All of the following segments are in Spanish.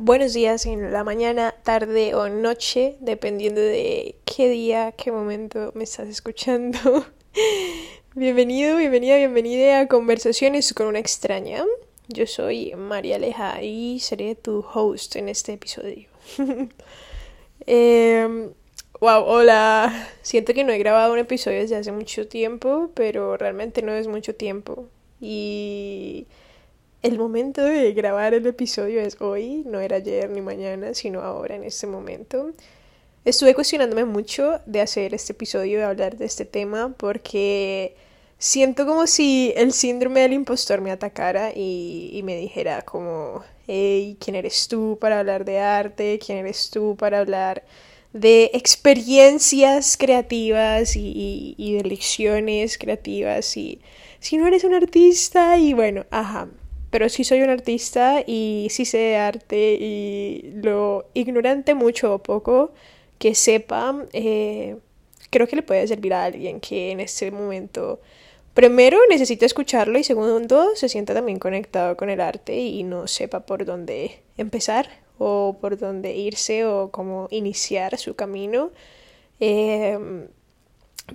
buenos días en la mañana, tarde o noche, dependiendo de qué día, qué momento me estás escuchando. Bienvenido, bienvenida, bienvenida a Conversaciones con una extraña. Yo soy María Aleja y seré tu host en este episodio. eh, wow, hola. Siento que no he grabado un episodio desde hace mucho tiempo, pero realmente no es mucho tiempo. Y el momento de grabar el episodio es hoy, no era ayer ni mañana, sino ahora, en este momento. Estuve cuestionándome mucho de hacer este episodio, de hablar de este tema, porque siento como si el síndrome del impostor me atacara y, y me dijera como, hey, ¿quién eres tú para hablar de arte? ¿Quién eres tú para hablar de experiencias creativas y, y, y de lecciones creativas? Y si no eres un artista y bueno, ajá, pero sí soy un artista y sí sé arte y lo ignorante mucho o poco que sepa, eh, creo que le puede servir a alguien que en este momento, primero, necesita escucharlo y segundo, se sienta también conectado con el arte y no sepa por dónde empezar o por dónde irse o cómo iniciar su camino. Eh,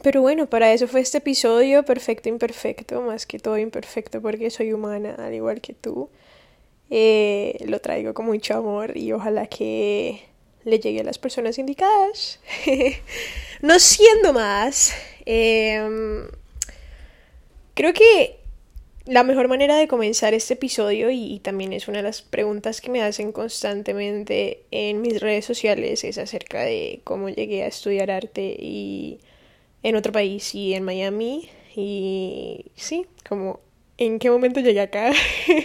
pero bueno, para eso fue este episodio, perfecto, imperfecto, más que todo imperfecto porque soy humana, al igual que tú. Eh, lo traigo con mucho amor y ojalá que le llegue a las personas indicadas. no siendo más, eh, creo que la mejor manera de comenzar este episodio, y, también es una de las preguntas que me hacen constantemente en mis redes sociales, es acerca de cómo llegué a estudiar arte y en otro país y en Miami. Y sí, como en qué momento llegué acá.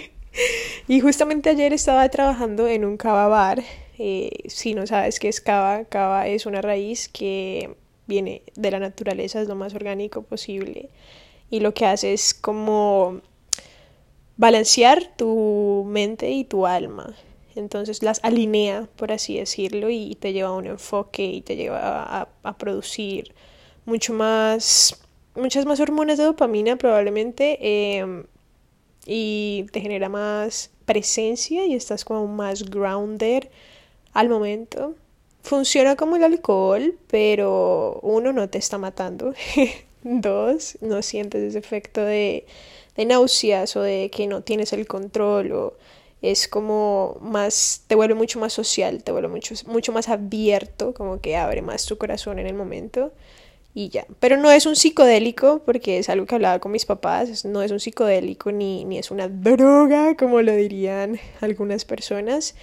y justamente ayer estaba trabajando en un cava bar. Eh, si no sabes qué es cava, cava es una raíz que viene de la naturaleza, es lo más orgánico posible. Y lo que hace es como balancear tu mente y tu alma. Entonces las alinea, por así decirlo, y te lleva a un enfoque y te lleva a, a producir mucho más, muchas más hormonas de dopamina probablemente eh, y te genera más presencia y estás como más grounded al momento. Funciona como el alcohol, pero uno no te está matando. Dos, no sientes ese efecto de, de náuseas o de que no tienes el control o es como más, te vuelve mucho más social, te vuelve mucho, mucho más abierto, como que abre más tu corazón en el momento y ya. Pero no es un psicodélico, porque es algo que hablaba con mis papás, no es un psicodélico ni, ni es una droga, como lo dirían algunas personas.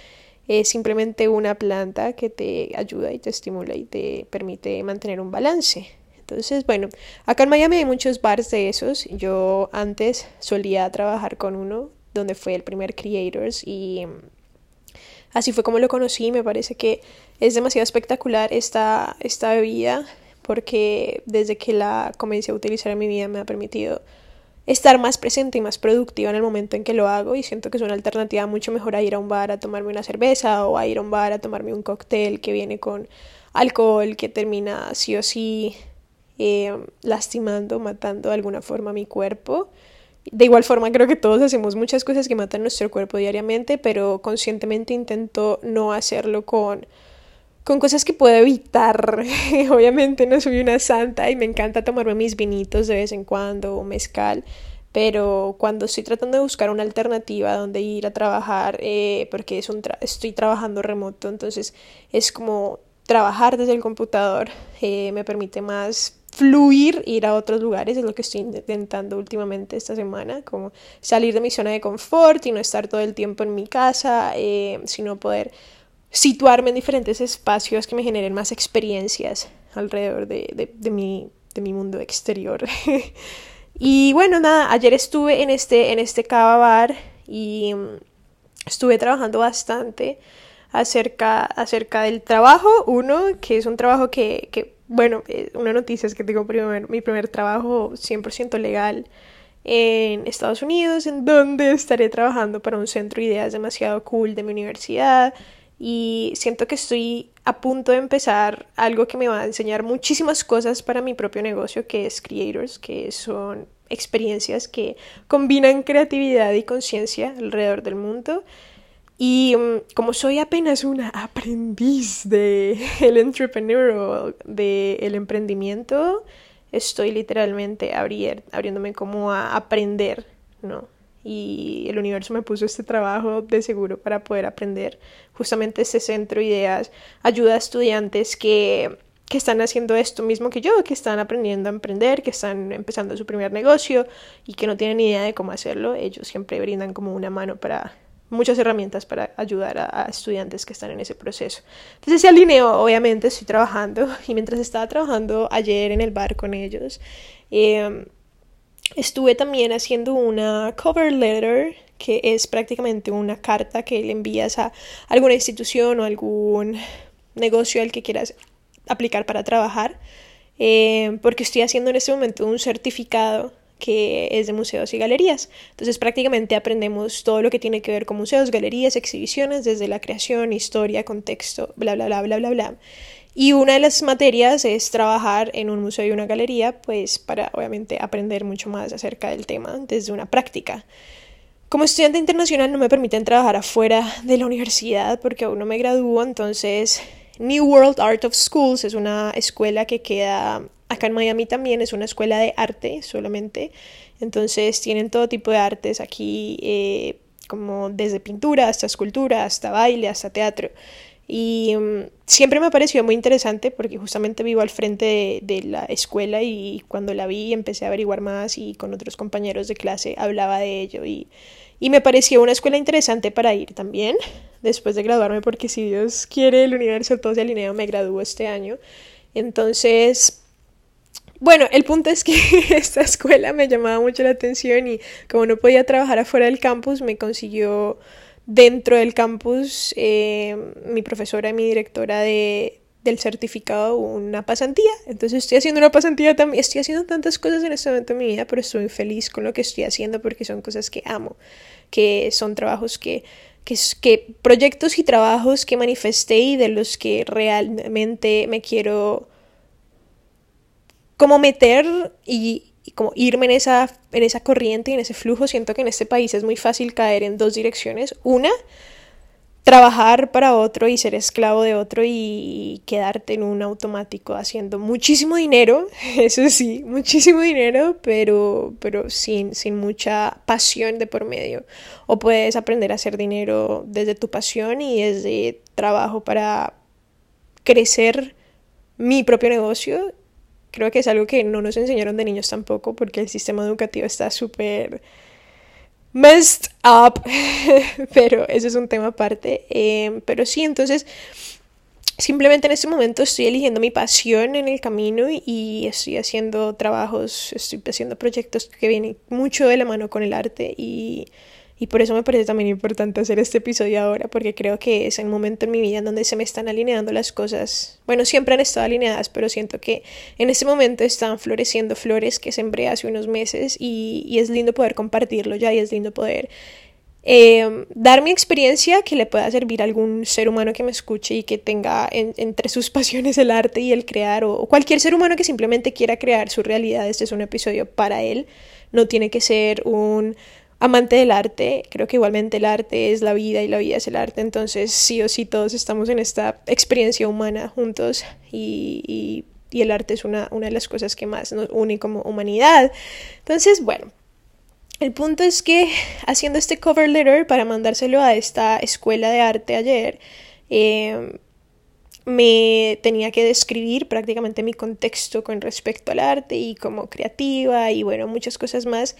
Es simplemente una planta que te ayuda y te estimula y te permite mantener un balance. Entonces, bueno, acá en Miami hay muchos bares de esos. Yo antes solía trabajar con uno, donde fue el primer Creators, y así fue como lo conocí. Me parece que es demasiado espectacular esta, esta bebida porque desde que la comencé a utilizar en mi vida me ha permitido estar más presente y más productiva en el momento en que lo hago y siento que es una alternativa mucho mejor a ir a un bar a tomarme una cerveza o a ir a un bar a tomarme un cóctel que viene con alcohol que termina sí o sí eh, lastimando, matando de alguna forma mi cuerpo. De igual forma creo que todos hacemos muchas cosas que matan nuestro cuerpo diariamente, pero conscientemente intento no hacerlo con con cosas que puedo evitar. Obviamente no soy una santa y me encanta tomarme mis vinitos de vez en cuando o mezcal, pero cuando estoy tratando de buscar una alternativa donde ir a trabajar, eh, porque estoy trabajando remoto, entonces es como trabajar desde el computador, eh, me permite más fluir, ir a otros lugares, es lo que estoy intentando últimamente esta semana, como salir de mi zona de confort y no estar todo el tiempo en mi casa, eh, sino poder situarme en diferentes espacios que me generen más experiencias alrededor de, de, mi, de mi mundo exterior. y bueno, nada, ayer estuve en este, en este cava bar y mm, estuve trabajando bastante acerca, acerca del trabajo. Uno, que es un trabajo que, que bueno, eh, una noticia es que tengo primer, mi primer trabajo 100% legal en Estados Unidos, en donde estaré trabajando para un centro de ideas demasiado cool de mi universidad y siento que estoy a punto de empezar algo que me va a enseñar muchísimas cosas para mi propio negocio que es Creators, que son experiencias que combinan creatividad y conciencia alrededor del mundo. Y mm, como soy apenas una aprendiz de el entrepreneur de el emprendimiento, estoy literalmente abriéndome como a aprender, ¿no? Y el universo me puso este trabajo de seguro para poder aprender. Justamente este centro Ideas ayuda a estudiantes que que están haciendo esto mismo que yo, que están aprendiendo a emprender, que están empezando su primer negocio y que no tienen idea de cómo hacerlo. Ellos siempre brindan como una mano para muchas herramientas para ayudar a, estudiantes que están en ese proceso. Entonces se alineó, obviamente estoy trabajando y mientras estaba trabajando ayer en el bar con ellos, em, estuve también haciendo una cover letter que es prácticamente una carta que le envías a alguna institución o algún negocio al que quieras aplicar para trabajar, em, porque estoy haciendo en este momento un certificado que es de museos y galerías. Entonces prácticamente aprendemos todo lo que tiene que ver con museos, galerías, exhibiciones, desde la creación, historia, contexto, bla, bla, bla, bla, bla, bla. Y una de las materias es trabajar en un museo y una galería, pues para obviamente aprender mucho más acerca del tema desde una práctica. Como estudiante internacional no me permiten trabajar afuera de la universidad porque aún no me gradúo, entonces New World Art of Schools es una escuela que queda Acá en Miami también es una escuela de arte solamente, entonces tienen todo tipo de artes aquí, eh, como desde pintura hasta escultura, hasta baile, hasta teatro. Y mm, siempre me ha parecido muy interesante porque justamente vivo al frente de, la escuela y cuando la vi empecé a averiguar más y con otros compañeros de clase hablaba de ello y, y me pareció una escuela interesante para ir también después de graduarme porque si Dios quiere el universo todo se alinea me gradúo este año. Entonces bueno, el punto es que esta escuela me llamaba mucho la atención y como no podía trabajar afuera del campus, me consiguió dentro del campus eh, mi profesora y mi directora de, del certificado una pasantía. Entonces estoy haciendo una pasantía también. Estoy haciendo tantas cosas en este momento de mi vida, pero estoy feliz con lo que estoy haciendo porque son cosas que amo, que son trabajos que, que, que proyectos y trabajos que manifesté y de los que realmente me quiero como meter y, como irme en esa, en esa corriente y en ese flujo. Siento que en este país es muy fácil caer en dos direcciones. Una, trabajar para otro y ser esclavo de otro y quedarte en un automático haciendo muchísimo dinero, eso sí, muchísimo dinero, pero, pero sin, sin mucha pasión de por medio. O puedes aprender a hacer dinero desde tu pasión y desde trabajo para crecer mi propio negocio Creo que es algo que no nos enseñaron de niños tampoco porque el sistema educativo está súper messed up, pero eso es un tema aparte. Em, pero sí, entonces simplemente en este momento estoy eligiendo mi pasión en el camino y estoy haciendo trabajos, estoy haciendo proyectos que vienen mucho de la mano con el arte y y por eso me parece también importante hacer este episodio ahora, porque creo que es el momento en mi vida en donde se me están alineando las cosas. Bueno, siempre han estado alineadas, pero siento que en este momento están floreciendo flores que sembré hace unos meses y, y es lindo poder compartirlo ya y es lindo poder eh, dar mi experiencia que le pueda servir a algún ser humano que me escuche y que tenga entre sus pasiones el arte y el crear o, cualquier ser humano que simplemente quiera crear su realidad. Este es un episodio para él. No tiene que ser un amante del arte, creo que igualmente el arte es la vida y la vida es el arte, entonces sí o sí todos estamos en esta experiencia humana juntos y, y, el arte es una, una de las cosas que más nos une como humanidad. Entonces, bueno, el punto es que haciendo este cover letter para mandárselo a esta escuela de arte ayer, em, me tenía que describir prácticamente mi contexto con respecto al arte y como creativa y bueno, muchas cosas más.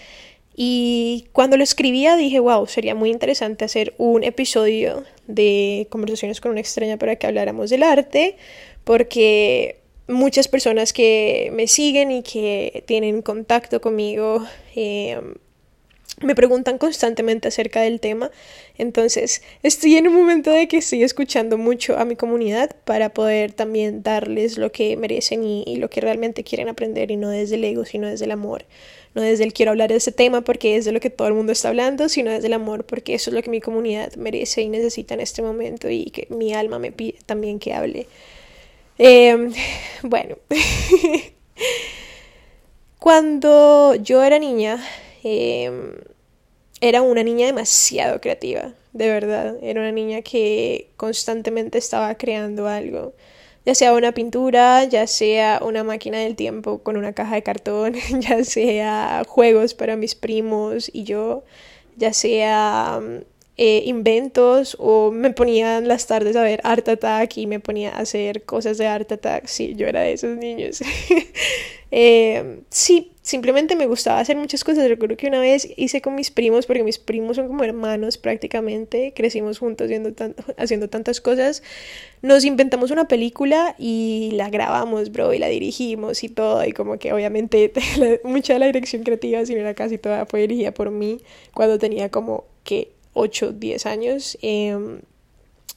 Y cuando lo escribía dije, wow, sería muy interesante hacer un episodio de conversaciones con una extraña para que habláramos del arte, porque muchas personas que me siguen y que tienen contacto conmigo eh, me preguntan constantemente acerca del tema. Entonces, estoy en un momento de que estoy escuchando mucho a mi comunidad para poder también darles lo que merecen y, lo que realmente quieren aprender y no desde el ego, sino desde el amor. No desde el quiero hablar de ese tema porque es de lo que todo el mundo está hablando, sino desde el amor porque eso es lo que mi comunidad merece y necesita en este momento y que mi alma me pide también que hable. Em, bueno, cuando yo era niña, Em, era una niña demasiado creativa, de verdad. Era una niña que constantemente estaba creando algo. Ya sea una pintura, ya sea una máquina del tiempo con una caja de cartón, ya sea juegos para mis primos y yo, ya sea eh, inventos o me ponía las tardes a ver Art Attack y me ponía a hacer cosas de Art Attack. Sí, yo era de esos niños. eh, sí, simplemente me gustaba hacer muchas cosas. Recuerdo que una vez hice con mis primos, porque mis primos son como hermanos prácticamente, crecimos juntos haciendo tantas cosas. Nos inventamos una película y la grabamos, bro, y la dirigimos y todo. Y como que obviamente mucha de la dirección creativa, si no era casi toda, fue dirigida por mí cuando tenía como que 8, 10 años. Em,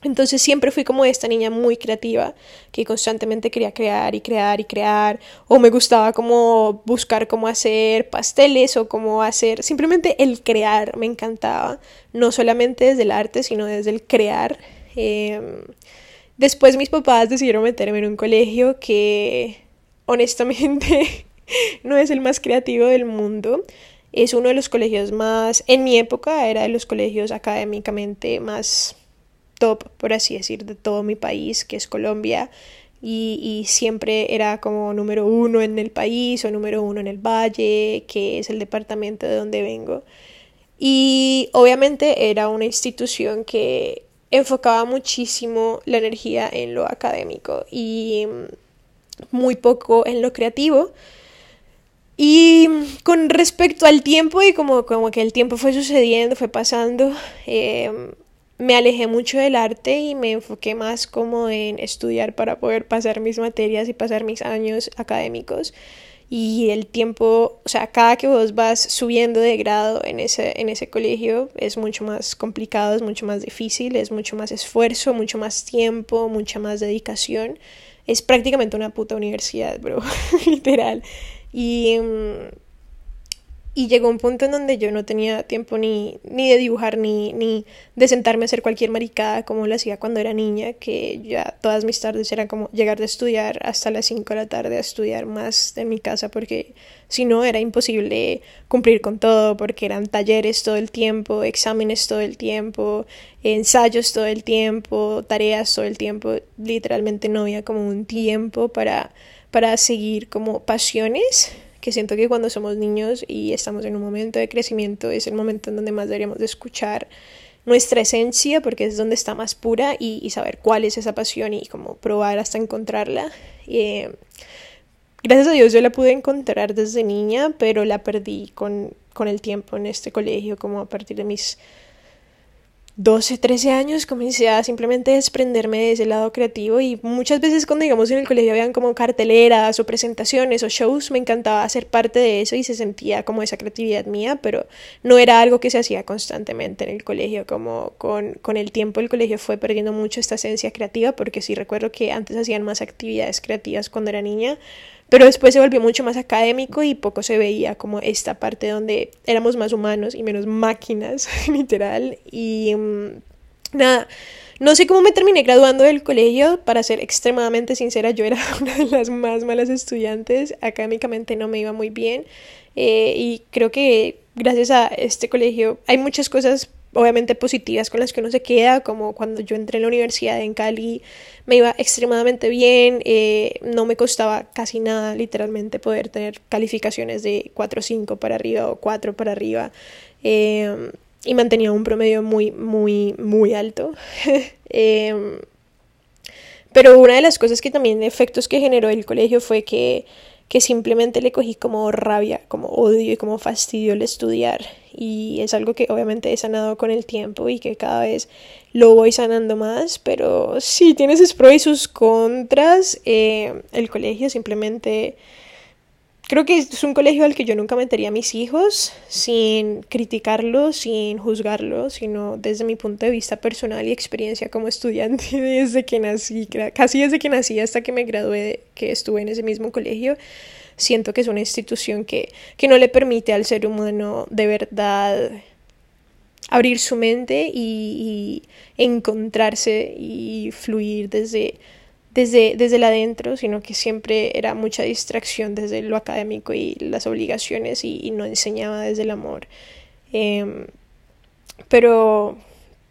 entonces siempre fui como esta niña muy creativa que constantemente quería crear y crear y crear o me gustaba como buscar cómo hacer pasteles o cómo hacer simplemente el crear me encantaba no solamente desde el arte sino desde el crear em, después mis papás decidieron meterme en un colegio que honestamente no es el más creativo del mundo es uno de los colegios más, en mi época era de los colegios académicamente más top, por así decir, de todo mi país, que es Colombia. Y, y, siempre era como número uno en el país o número uno en el valle, que es el departamento de donde vengo. Y obviamente era una institución que enfocaba muchísimo la energía en lo académico y muy poco en lo creativo. Y con respecto al tiempo y como, como que el tiempo fue sucediendo, fue pasando, em, me alejé mucho del arte y me enfoqué más como en estudiar para poder pasar mis materias y pasar mis años académicos. Y el tiempo, o sea, cada que vos vas subiendo de grado en ese, en ese colegio es mucho más complicado, es mucho más difícil, es mucho más esfuerzo, mucho más tiempo, mucha más dedicación. Es prácticamente una puta universidad, bro, literal. Y, mm, y llegó un punto en donde yo no tenía tiempo ni, ni de dibujar ni, ni de sentarme a hacer cualquier maricada como lo hacía cuando era niña, que ya todas mis tardes eran como llegar de estudiar hasta las 5 de la tarde a estudiar más en mi casa porque si no era imposible cumplir con todo porque eran talleres todo el tiempo, exámenes todo el tiempo, ensayos todo el tiempo, tareas todo el tiempo, literalmente no había como un tiempo para para seguir como pasiones, que siento que cuando somos niños y estamos en un momento de crecimiento es el momento en donde más deberíamos de escuchar nuestra esencia porque es donde está más pura y, saber cuál es esa pasión y como probar hasta encontrarla. Eh, gracias a Dios yo la pude encontrar desde niña, pero la perdí con, con el tiempo en este colegio, como a partir de mis 12, 13 años comencé a simplemente desprenderme de ese lado creativo y muchas veces cuando digamos en el colegio habían como carteleras o presentaciones o shows me encantaba hacer parte de eso y se sentía como esa creatividad mía pero no era algo que se hacía constantemente en el colegio como con, con el tiempo el colegio fue perdiendo mucho esta esencia creativa porque sí recuerdo que antes hacían más actividades creativas cuando era niña pero después se volvió mucho más académico y poco se veía como esta parte donde éramos más humanos y menos máquinas, literal. Y mm, nada, no sé cómo me terminé graduando del colegio, para ser extremadamente sincera, yo era una de las más malas estudiantes, académicamente no me iba muy bien eh, y creo que gracias a este colegio hay muchas cosas obviamente positivas con las que uno se queda, como cuando yo entré en la universidad en Cali, me iba extremadamente bien, eh, no me costaba casi nada literalmente poder tener calificaciones de 4 o 5 para arriba o 4 para arriba em, y mantenía un promedio muy, muy, muy alto. Em, pero una de las cosas que también efectos que generó el colegio fue que que simplemente le cogí como rabia, como odio y como fastidio el estudiar. Y es algo que obviamente he sanado con el tiempo y que cada vez lo voy sanando más, pero sí, tiene sus pros y sus contras. Eh, el colegio simplemente Creo que es un colegio al que yo nunca metería a mis hijos sin criticarlo, sin juzgarlo, sino desde mi punto de vista personal y experiencia como estudiante desde que nací, casi desde que nací hasta que me gradué, que estuve en ese mismo colegio. Siento que es una institución que, que no le permite al ser humano de verdad abrir su mente y, y encontrarse y fluir desde desde, desde adentro, sino que siempre era mucha distracción desde lo académico y las obligaciones y, no enseñaba desde el amor. Em, pero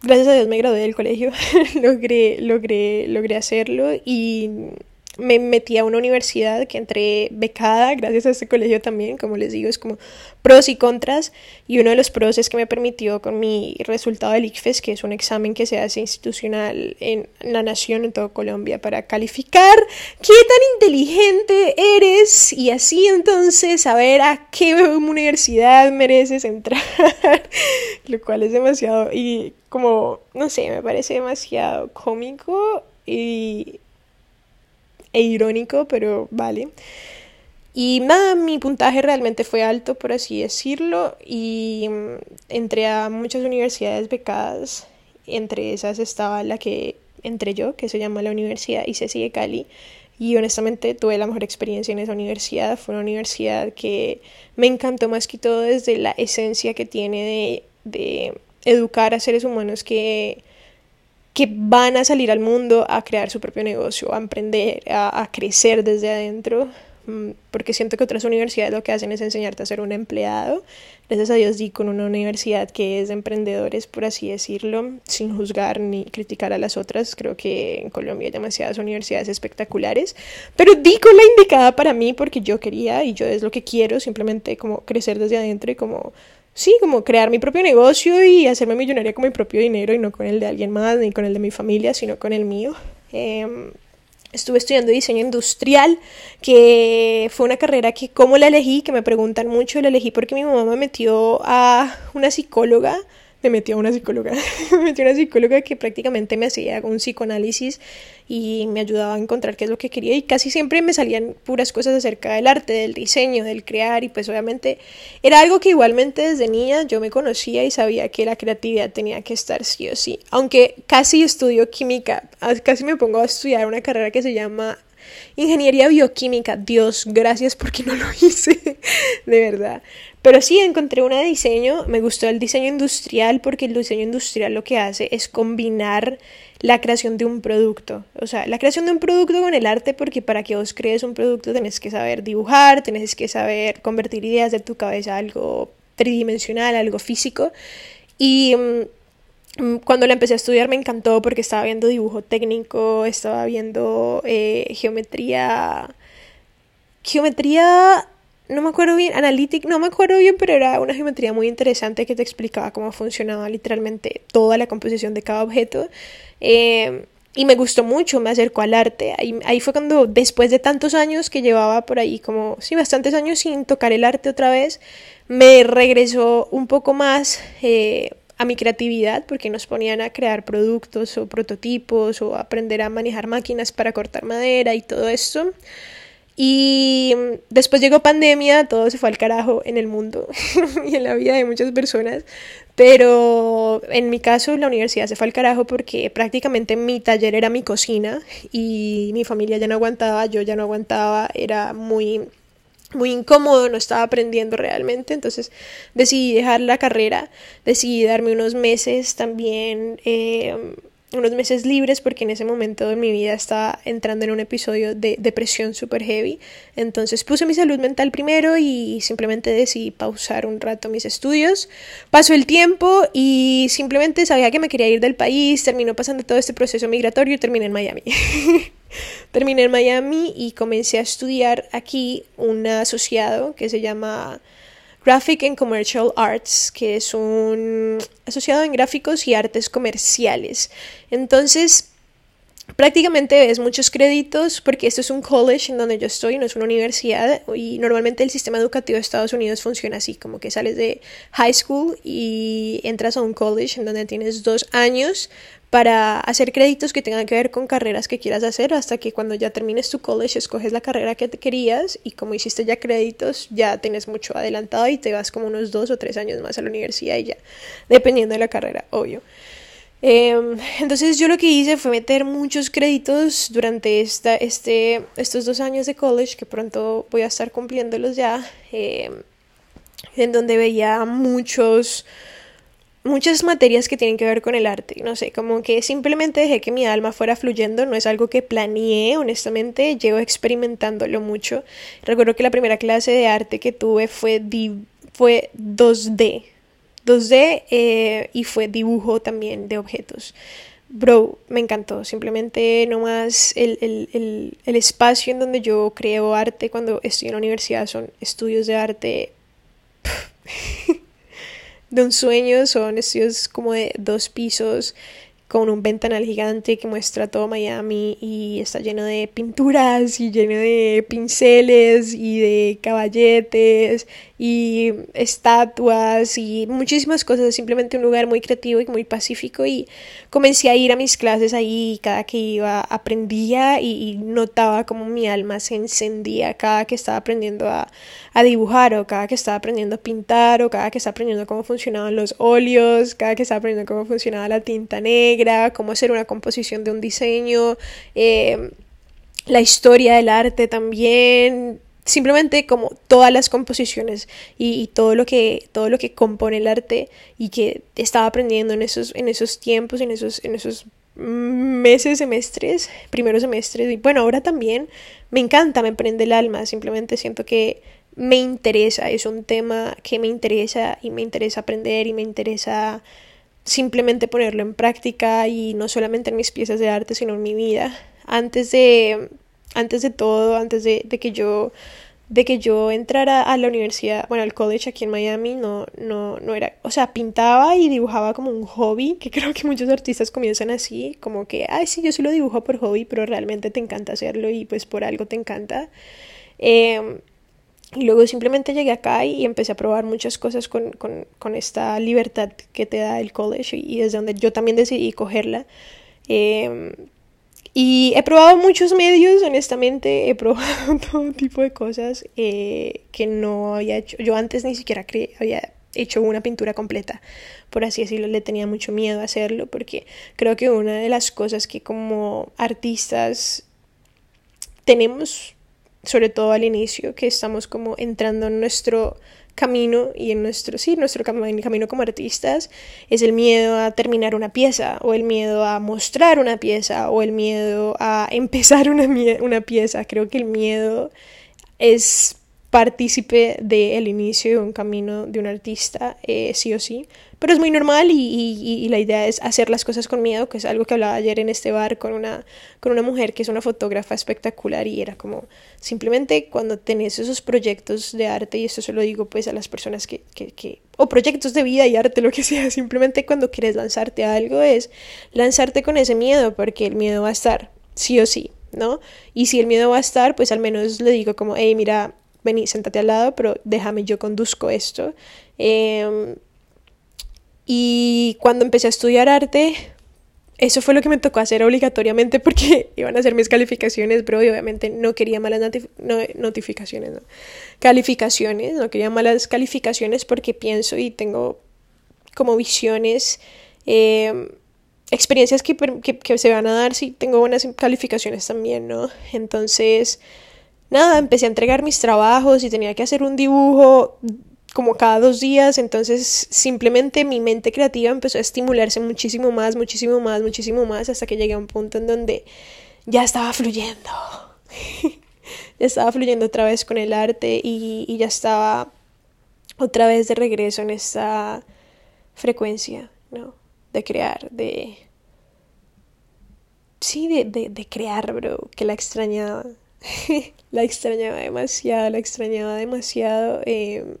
gracias a Dios me gradué del colegio, logré, logré, logré hacerlo y me metí a una universidad que entré becada gracias a este colegio también, como les digo, es como pros y contras y uno de los pros es que me permitió con mi resultado del ICFES, que es un examen que se hace institucional en la nación, en todo Colombia, para calificar qué tan inteligente eres y así entonces saber a qué universidad mereces entrar, lo cual es demasiado y como, no sé, me parece demasiado cómico y e irónico, pero vale. Y nada, mi puntaje realmente fue alto, por así decirlo, y mm, entré a muchas universidades becadas, entre esas estaba la que entré yo, que se llama la Universidad ICESI de Cali, y honestamente tuve la mejor experiencia en esa universidad, fue una universidad que me encantó más que todo desde la esencia que tiene de, de educar a seres humanos que que van a salir al mundo a crear su propio negocio, a emprender, a, crecer desde adentro, mm, porque siento que otras universidades lo que hacen es enseñarte a ser un empleado. Gracias a Dios di con una universidad que es de emprendedores, por así decirlo, sin juzgar ni criticar a las otras. Creo que en Colombia hay demasiadas universidades espectaculares, pero di con la indicada para mí porque yo quería y yo es lo que quiero, simplemente como crecer desde adentro y como sí, como crear mi propio negocio y hacerme millonaria con mi propio dinero y no con el de alguien más ni con el de mi familia, sino con el mío. Em, estuve estudiando diseño industrial, que fue una carrera que, ¿cómo la elegí? Que me preguntan mucho, la elegí porque mi mamá me metió a una psicóloga me metí a una psicóloga, me metí a una psicóloga que prácticamente me hacía un psicoanálisis y me ayudaba a encontrar qué es lo que quería y casi siempre me salían puras cosas acerca del arte, del diseño, del crear y pues obviamente era algo que igualmente desde niña yo me conocía y sabía que la creatividad tenía que estar sí o sí, aunque casi estudio química, casi me pongo a estudiar una carrera que se llama Ingeniería bioquímica, Dios, gracias porque no lo hice, de verdad. Pero sí encontré una de diseño, me gustó el diseño industrial porque el diseño industrial lo que hace es combinar la creación de un producto. O sea, la creación de un producto con el arte porque para que vos crees un producto tenés que saber dibujar, tenés que saber convertir ideas de tu cabeza a algo tridimensional, algo físico. Y mm, cuando la empecé a estudiar me encantó porque estaba viendo dibujo técnico, estaba viendo eh, geometría... Geometría no me acuerdo bien, Analytic, no me acuerdo bien, pero era una geometría muy interesante que te explicaba cómo funcionaba literalmente toda la composición de cada objeto. Eh, y me gustó mucho, me acercó al arte. Ahí, ahí, fue cuando, después de tantos años que llevaba por ahí, como, sí, bastantes años sin tocar el arte otra vez, me regresó un poco más eh, a mi creatividad, porque nos ponían a crear productos o prototipos o aprender a manejar máquinas para cortar madera y todo esto. Y después llegó pandemia, todo se fue al carajo en el mundo y en la vida de muchas personas. Pero en mi caso la universidad se fue al carajo porque prácticamente mi taller era mi cocina y mi familia ya no aguantaba, yo ya no aguantaba, era muy muy incómodo, no estaba aprendiendo realmente, entonces decidí dejar la carrera, decidí darme unos meses también eh, unos meses libres porque en ese momento de mi vida estaba entrando en un episodio de depresión super heavy. Entonces puse mi salud mental primero y simplemente decidí pausar un rato mis estudios. Pasó el tiempo y simplemente sabía que me quería ir del país. Terminó pasando todo este proceso migratorio y terminé en Miami. terminé en Miami y comencé a estudiar aquí un asociado que se llama Graphic and Commercial Arts, que es un asociado en gráficos y artes comerciales. Entonces, prácticamente ves muchos créditos porque esto es un college en donde yo estoy, no es una universidad y normalmente el sistema educativo de Estados Unidos funciona así, como que sales de high school y entras a un college en donde tienes dos años para hacer créditos que tengan que ver con carreras que quieras hacer hasta que cuando ya termines tu college escoges la carrera que te querías y como hiciste ya créditos ya tienes mucho adelantado y te vas como unos dos o tres años más a la universidad y ya dependiendo de la carrera obvio. Em, entonces yo lo que hice fue meter muchos créditos durante esta, este, estos dos años de college que pronto voy a estar cumpliéndolos ya em, en donde veía muchos muchas materias que tienen que ver con el arte, no sé, como que simplemente dejé que mi alma fuera fluyendo, no es algo que planeé, honestamente, llevo experimentándolo mucho. Recuerdo que la primera clase de arte que tuve fue, fue 2D, 2D eh, y fue dibujo también de objetos. Bro, me encantó. Simplemente nomás el, el, el, espacio en donde yo creo arte cuando estoy en la universidad son estudios de arte de un sueño, son estudios como de dos pisos con un ventanal gigante que muestra todo Miami y está lleno de pinturas y lleno de pinceles y de caballetes y estatuas y muchísimas cosas, simplemente un lugar muy creativo y muy pacífico y comencé a ir a mis clases ahí y cada que iba aprendía y, notaba como mi alma se encendía cada que estaba aprendiendo a, a dibujar o cada que estaba aprendiendo a pintar o cada que estaba aprendiendo cómo funcionaban los óleos, cada que estaba aprendiendo cómo funcionaba la tinta negra, cómo hacer una composición de un diseño, eh, la historia del arte también, simplemente como todas las composiciones y, todo lo que todo lo que compone el arte y que estaba aprendiendo en esos en esos tiempos en esos en esos meses semestres primeros semestres. Y bueno ahora también me encanta me prende el alma simplemente siento que me interesa, es un tema que me interesa y me interesa aprender y me interesa simplemente ponerlo en práctica y no solamente en mis piezas de arte, sino en mi vida. Antes de, antes de todo, antes de, que yo de que yo entrara a la universidad, bueno, al college aquí en Miami, no, no, no era, o sea, pintaba y dibujaba como un hobby, que creo que muchos artistas comienzan así, como que, ay, sí, yo sí lo dibujo por hobby, pero realmente te encanta hacerlo y pues por algo te encanta. Eh, y luego simplemente llegué acá y empecé a probar muchas cosas con, con, con esta libertad que te da el college y, desde donde yo también decidí cogerla. Em, y he probado muchos medios, honestamente, he probado todo tipo de cosas eh, que no había hecho. Yo antes ni siquiera había hecho una pintura completa, por así decirlo, le tenía mucho miedo a hacerlo porque creo que una de las cosas que como artistas tenemos sobre todo al inicio, que estamos como entrando en nuestro camino y en nuestro, sí, nuestro camino como artistas, es el miedo a terminar una pieza, o el miedo a mostrar una pieza, o el miedo a empezar una, una pieza. Creo que el miedo es partícipe del inicio de un camino de un artista, eh, sí o sí. Pero es muy normal y, la idea es hacer las cosas con miedo, que es algo que hablaba ayer en este bar con una, con una mujer que es una fotógrafa espectacular y era como simplemente cuando tenés esos proyectos de arte, y esto se lo digo pues a las personas que, que, que o proyectos de vida y arte, lo que sea, simplemente cuando quieres lanzarte a algo es lanzarte con ese miedo, porque el miedo va a estar, sí o sí, ¿no? Y si el miedo va a estar, pues al menos le digo como, hey, mira, vení, sentate al lado, pero déjame, yo conduzco esto. Em, y cuando empecé a estudiar arte, eso fue lo que me tocó hacer obligatoriamente porque iban a hacer mis calificaciones, pero obviamente no quería malas notificaciones, no. calificaciones, no quería malas calificaciones porque pienso y tengo como visiones, em, experiencias que, se van a dar si tengo buenas calificaciones también, ¿no? Entonces, nada, empecé a entregar mis trabajos y tenía que hacer un dibujo como cada dos días, entonces simplemente mi mente creativa empezó a estimularse muchísimo más, muchísimo más, muchísimo más, hasta que llegué a un punto en donde ya estaba fluyendo, ya estaba fluyendo otra vez con el arte y, ya estaba otra vez de regreso en esta frecuencia, ¿no? De crear, de... Sí, de, de, de crear, bro, que la extrañaba. la extrañaba demasiado, la extrañaba demasiado. Eh,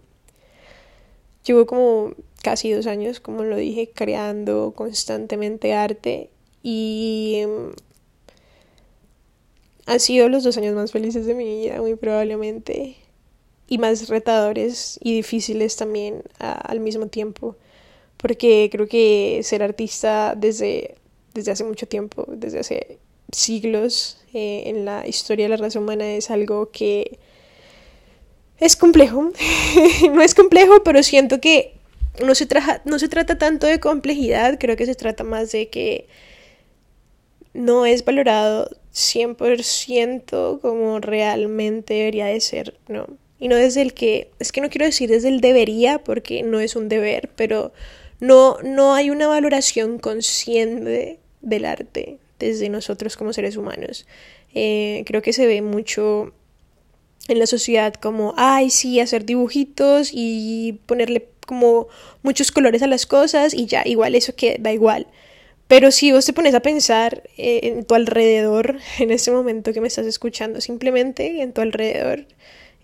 llevo como casi dos años, como lo dije, creando constantemente arte y em, han sido los dos años más felices de mi vida, muy probablemente, y más retadores y difíciles también al mismo tiempo, porque creo que ser artista desde, desde hace mucho tiempo, desde hace siglos eh, en la historia de la raza humana es algo que es complejo. no es complejo, pero siento que no se, no se trata tanto de complejidad, creo que se trata más de que no es valorado 100% como realmente debería de ser, ¿no? Y no desde el que, es que no quiero decir desde el debería, porque no es un deber, pero no, no hay una valoración consciente del arte, desde nosotros como seres humanos. Eh, creo que se ve mucho en la sociedad como, ay, sí, hacer dibujitos y ponerle como muchos colores a las cosas y ya, igual eso que da igual. Pero si vos te pones a pensar eh, en tu alrededor, en ese momento que me estás escuchando, simplemente en tu alrededor,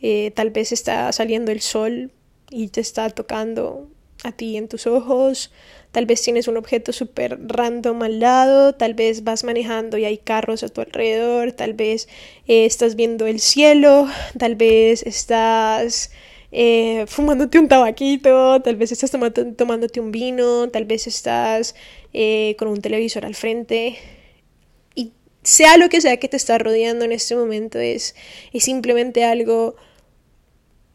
eh, tal vez está saliendo el sol y te está tocando a ti en tus ojos, tal vez tienes un objeto súper random al lado, tal vez vas manejando y hay carros a tu alrededor, tal vez eh, estás viendo el cielo, tal vez estás eh, fumándote un tabaquito, tal vez estás tomándote un vino, tal vez estás eh, con un televisor al frente. Y sea lo que sea que te está rodeando en este momento, es, es simplemente algo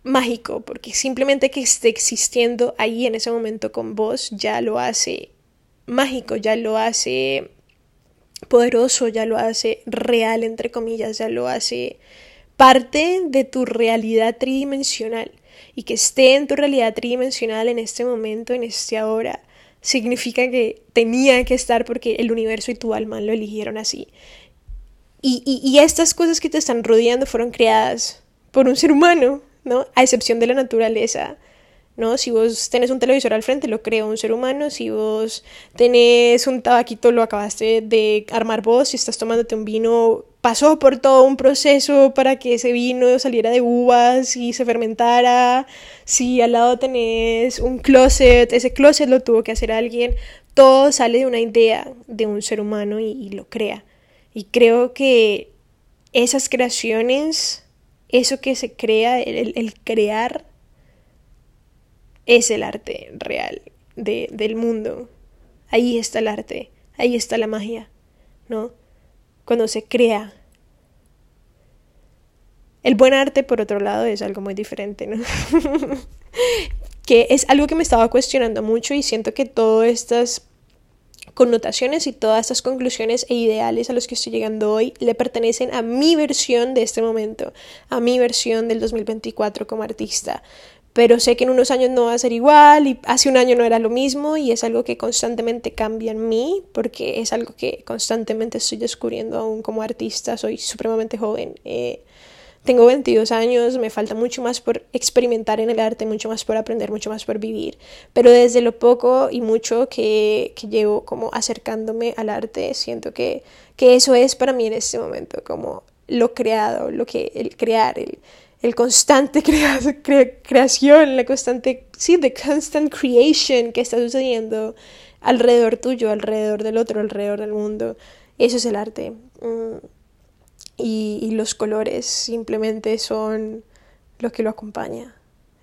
mágico, porque simplemente que esté existiendo ahí en ese momento con vos ya lo hace mágico, ya lo hace poderoso, ya lo hace real, entre comillas, ya lo hace parte de tu realidad tridimensional y que esté en tu realidad tridimensional en este momento, en este ahora, significa que tenía que estar porque el universo y tu alma lo eligieron así. Y, y, y estas cosas que te están rodeando fueron creadas por un ser humano, ¿no? A excepción de la naturaleza. ¿no? Si vos tenés un televisor al frente, lo creó un ser humano. Si vos tenés un tabaquito, lo acabaste de armar vos. Si estás tomándote un vino, pasó por todo un proceso para que ese vino saliera de uvas y se fermentara. Si al lado tenés un closet, ese closet lo tuvo que hacer alguien. Todo sale de una idea de un ser humano y, lo crea. Y creo que esas creaciones, eso que se crea, el crear, es el arte real de, del mundo. Ahí está el arte, ahí está la magia, ¿no? Cuando se crea. El buen arte, por otro lado, es algo muy diferente, ¿no? que es algo que me estaba cuestionando mucho y siento que todas estas connotaciones y todas estas conclusiones e ideales a los que estoy llegando hoy le pertenecen a mi versión de este momento, a mi versión del 2024 como artista pero sé que en unos años no va a ser igual y hace un año no era lo mismo y es algo que constantemente cambia en mí porque es algo que constantemente estoy descubriendo aún como artista, soy supremamente joven. Eh, tengo 22 años, me falta mucho más por experimentar en el arte, mucho más por aprender, mucho más por vivir, pero desde lo poco y mucho que, llevo como acercándome al arte, siento que, que eso es para mí en este momento, como lo creado, lo que el crear, el, el constante creación, la constante, sí, the constant creation que está sucediendo alrededor tuyo, alrededor del otro, alrededor del mundo. Eso es el arte. Mm. Y, y, los colores simplemente son lo que lo acompaña.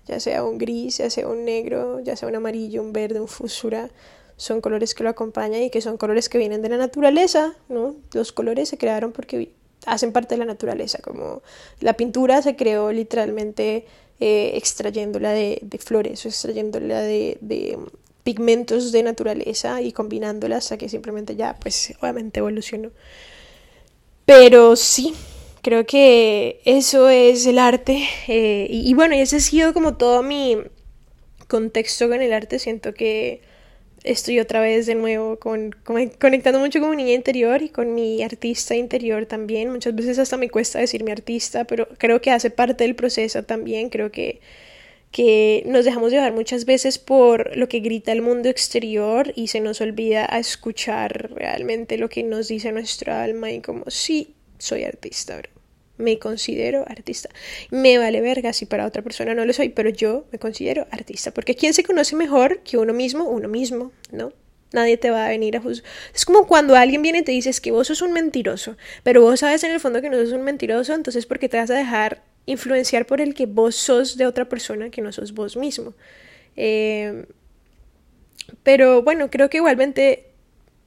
Ya sea un gris, ya sea un negro, ya sea un amarillo, un verde, un fusura. Son colores que lo acompañan y que son colores que vienen de la naturaleza, ¿no? Los colores se crearon porque hacen parte de la naturaleza, como la pintura se creó literalmente eh, extrayéndola de, flores o extrayéndola de, de, pigmentos de naturaleza y combinándolas hasta que simplemente ya, pues obviamente evolucionó. Pero sí, creo que eso es el arte eh, y, y bueno, ese ha sido como todo mi contexto con el arte, siento que estoy otra vez de nuevo con, conectando mucho con mi niña interior y con mi artista interior también. Muchas veces hasta me cuesta decir mi artista, pero creo que hace parte del proceso también. Creo que, que nos dejamos llevar muchas veces por lo que grita el mundo exterior y se nos olvida a escuchar realmente lo que nos dice nuestra alma y como sí, soy artista, bro me considero artista. Me vale verga si para otra persona no lo soy, pero yo me considero artista. Porque ¿quién se conoce mejor que uno mismo? Uno mismo, ¿no? Nadie te va a venir a juzgar. Es como cuando alguien viene y te dice que vos sos un mentiroso, pero vos sabes en el fondo que no sos un mentiroso, entonces ¿por qué te vas a dejar influenciar por el que vos sos de otra persona que no sos vos mismo? Eh, pero bueno, creo que igualmente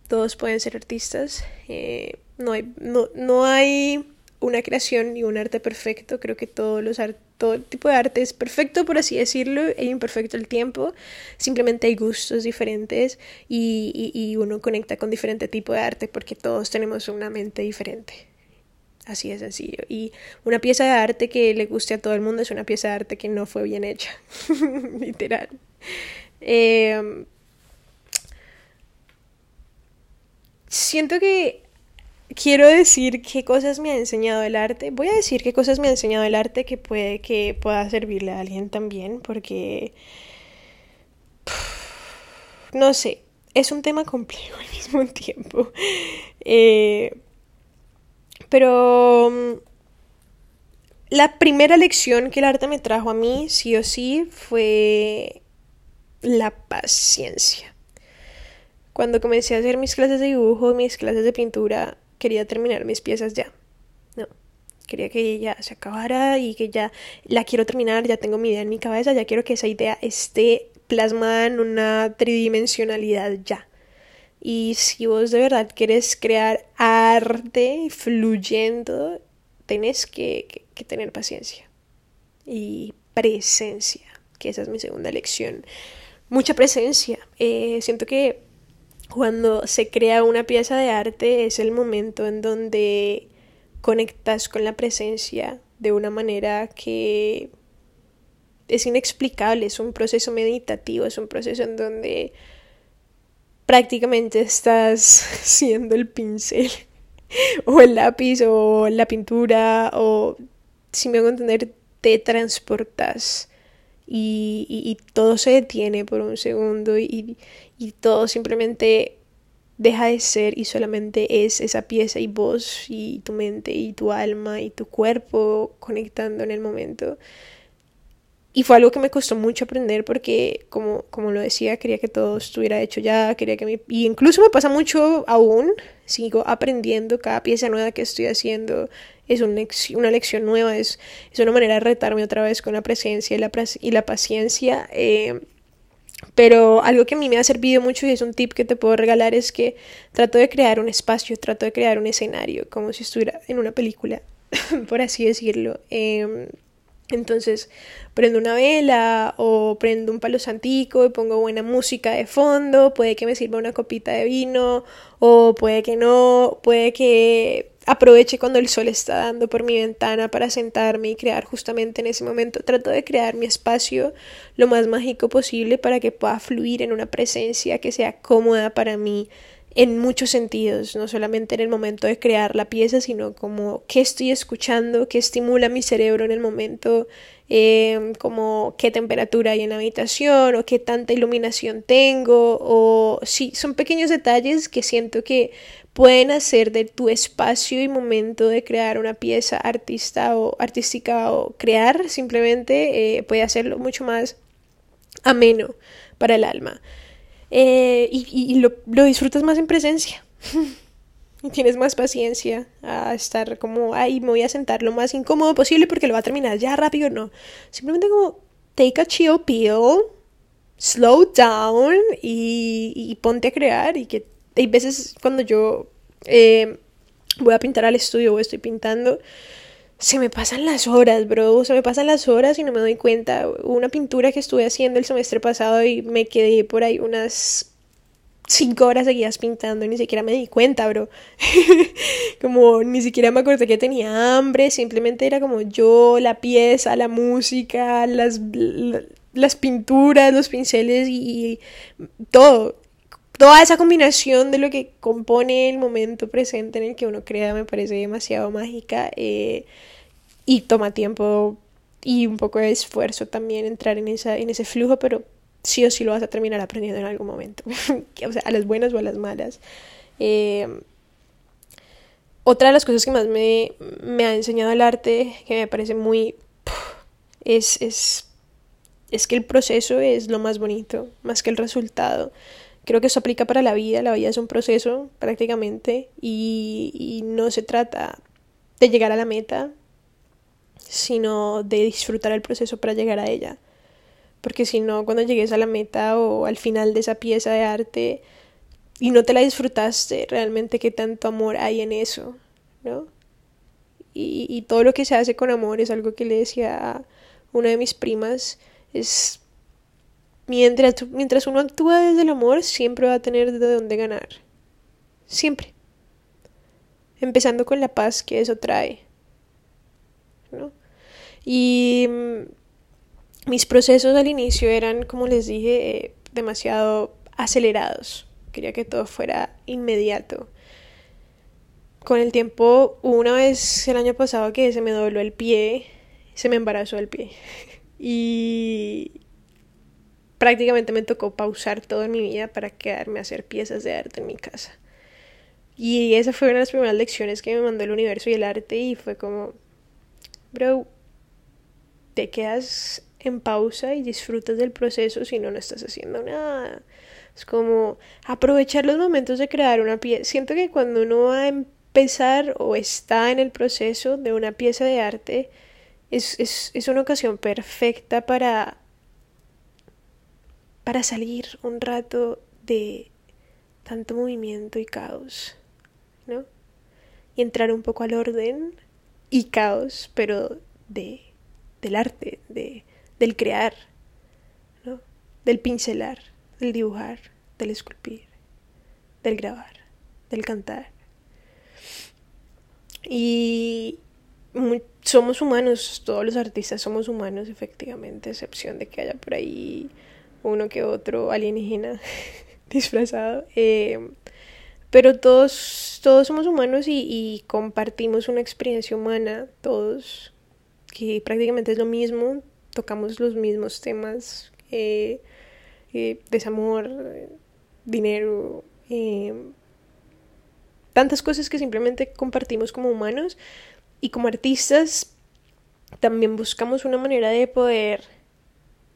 todos pueden ser artistas. Eh, no hay, no, no hay una creación y un arte perfecto. Creo que todos los todo tipo de arte es perfecto, por así decirlo, e imperfecto al tiempo. Simplemente hay gustos diferentes y, y, uno conecta con diferente tipo de arte porque todos tenemos una mente diferente. Así de sencillo. Y una pieza de arte que le guste a todo el mundo es una pieza de arte que no fue bien hecha. Literal. Em, siento que quiero decir qué cosas me ha enseñado el arte. Voy a decir qué cosas me ha enseñado el arte que puede que pueda servirle a alguien también, porque no sé, es un tema complejo al mismo tiempo. Eh, pero mm, la primera lección que el arte me trajo a mí, sí o sí, fue la paciencia. Cuando comencé a hacer mis clases de dibujo, mis clases de pintura, quería terminar mis piezas ya. No, quería que ya se acabara y que ya la quiero terminar, ya tengo mi idea en mi cabeza, ya quiero que esa idea esté plasmada en una tridimensionalidad ya. Y si vos de verdad quieres crear arte fluyendo, tenés que, tener paciencia y presencia, que esa es mi segunda lección. Mucha presencia. Eh, siento que cuando se crea una pieza de arte es el momento en donde conectas con la presencia de una manera que es inexplicable, es un proceso meditativo, es un proceso en donde prácticamente estás siendo el pincel o el lápiz o la pintura o si me hago entender te transportas y, todo se detiene por un segundo y todo simplemente deja de ser y solamente es esa pieza y vos y tu mente y tu alma y tu cuerpo conectando en el momento. Y fue algo que me costó mucho aprender porque, como, como lo decía, quería que todo estuviera hecho ya, quería que mi... Y incluso me pasa mucho aún, sigo aprendiendo cada pieza nueva que estoy haciendo. Es una lección nueva, es, es una manera de retarme otra vez con la presencia y la, y la paciencia. Eh, pero algo que a mí me ha servido mucho y es un tip que te puedo regalar es que trato de crear un espacio, trato de crear un escenario, como si estuviera en una película, por así decirlo. Eh, entonces prendo una vela o prendo un palo santico y pongo buena música de fondo, puede que me sirva una copita de vino o puede que no, puede que aproveche cuando el sol está dando por mi ventana para sentarme y crear justamente en ese momento. Trato de crear mi espacio lo más mágico posible para que pueda fluir en una presencia que sea cómoda para mí en muchos sentidos, no solamente en el momento de crear la pieza, sino como qué estoy escuchando, qué estimula mi cerebro en el momento, eh, como qué temperatura hay en la habitación o qué tanta iluminación tengo, o sí, son pequeños detalles que siento que pueden hacer de tu espacio y momento de crear una pieza artista o artística o crear simplemente eh, puede hacerlo mucho más ameno para el alma. Eh, y, lo, disfrutas más en presencia. y tienes más paciencia a estar como, ay, me voy a sentar lo más incómodo posible porque lo va a terminar ya rápido, no. Simplemente como, take a chill pill, slow down y, ponte a crear. Y que hay veces cuando yo eh, voy a pintar al estudio o estoy pintando, se me pasan las horas, bro, se me pasan las horas y no me doy cuenta. Una pintura que estuve haciendo el semestre pasado y me quedé por ahí unas cinco horas seguidas pintando y ni siquiera me di cuenta, bro. como ni siquiera me acordé que tenía hambre, simplemente era como yo, la pieza, la música, las, las pinturas, los pinceles y, todo. Toda esa combinación de lo que compone el momento presente en el que uno crea me parece demasiado mágica. Eh, y toma tiempo y un poco de esfuerzo también entrar en, esa, en ese flujo, pero sí o sí lo vas a terminar aprendiendo en algún momento, o sea, a las buenas o a las malas. Eh, otra de las cosas que más me, me, ha enseñado el arte, que me parece muy... Es, es, es que el proceso es lo más bonito, más que el resultado. Creo que eso aplica para la vida, la vida es un proceso prácticamente y, y no se trata de llegar a la meta, sino de disfrutar el proceso para llegar a ella. Porque si no, cuando llegues a la meta o al final de esa pieza de arte y no te la disfrutaste, realmente qué tanto amor hay en eso, ¿no? Y, y todo lo que se hace con amor es algo que le decía a una de mis primas, es mientras, mientras uno actúa desde el amor, siempre va a tener de dónde ganar. Siempre. Empezando con la paz que eso trae. Y mm, mis procesos al inicio eran, como les dije, eh, demasiado acelerados. Quería que todo fuera inmediato. Con el tiempo, una vez el año pasado que se me dobló el pie, se me embarazó el pie. Y prácticamente me tocó pausar todo mi vida para quedarme a hacer piezas de arte en mi casa. Y esa fue una de las primeras lecciones que me mandó el universo y el arte y fue como, bro, te quedas en pausa y disfrutas del proceso si no, no estás haciendo nada. Es como aprovechar los momentos de crear una pieza. Siento que cuando uno va a empezar o está en el proceso de una pieza de arte, es, es, es una ocasión perfecta para, para salir un rato de tanto movimiento y caos, ¿no? Y entrar un poco al orden y caos, pero de, del arte, de, del crear, ¿no? Del pincelar del dibujar, del esculpir, del grabar, del cantar. Y somos humanos, todos los artistas somos humanos, efectivamente, excepción de que haya por ahí uno que otro alienígena disfrazado. Eh, pero todos, todos somos humanos y, compartimos una experiencia humana, todos, que prácticamente es lo mismo, tocamos los mismos temas. Eh, eh, desamor, dinero, eh, tantas cosas que simplemente compartimos como humanos y como artistas también buscamos una manera de poder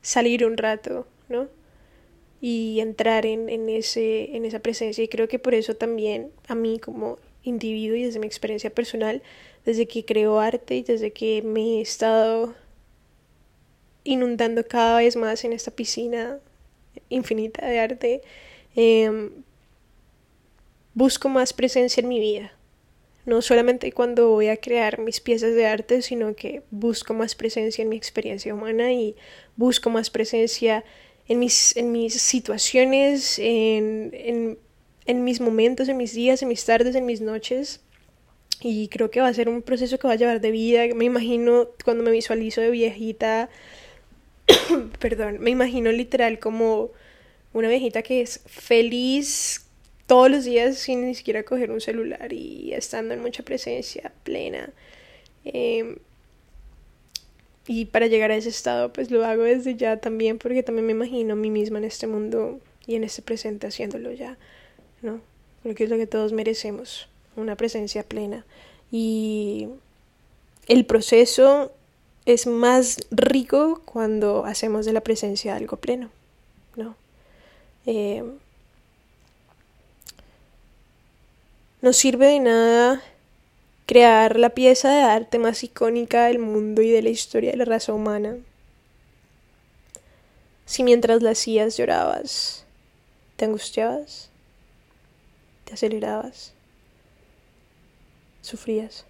salir un rato, ¿no? Y entrar en, en, ese, en esa presencia. Y creo que por eso también a mí como individuo y desde mi experiencia personal, desde que creo arte y desde que me he estado inundando cada vez más en esta piscina infinita de arte, em, busco más presencia en mi vida. No solamente cuando voy a crear mis piezas de arte, sino que busco más presencia en mi experiencia humana y busco más presencia en mis, en mis situaciones, en, en, en mis momentos, en mis días, en mis tardes, en mis noches. Y creo que va a ser un proceso que va a llevar de vida. Me imagino cuando me visualizo de viejita, perdón, me imagino literal como una viejita que es feliz todos los días sin ni siquiera coger un celular y estando en mucha presencia plena. Em, y para llegar a ese estado, pues lo hago desde ya también, porque también me imagino a mí misma en este mundo y en este presente haciéndolo ya, ¿no? Porque es lo que todos merecemos, una presencia plena. Y el proceso es más rico cuando hacemos de la presencia algo pleno, ¿no? Eh, no sirve de nada crear la pieza de arte más icónica del mundo y de la historia de la raza humana si mientras la hacías llorabas, te angustiabas, te acelerabas, sufrías.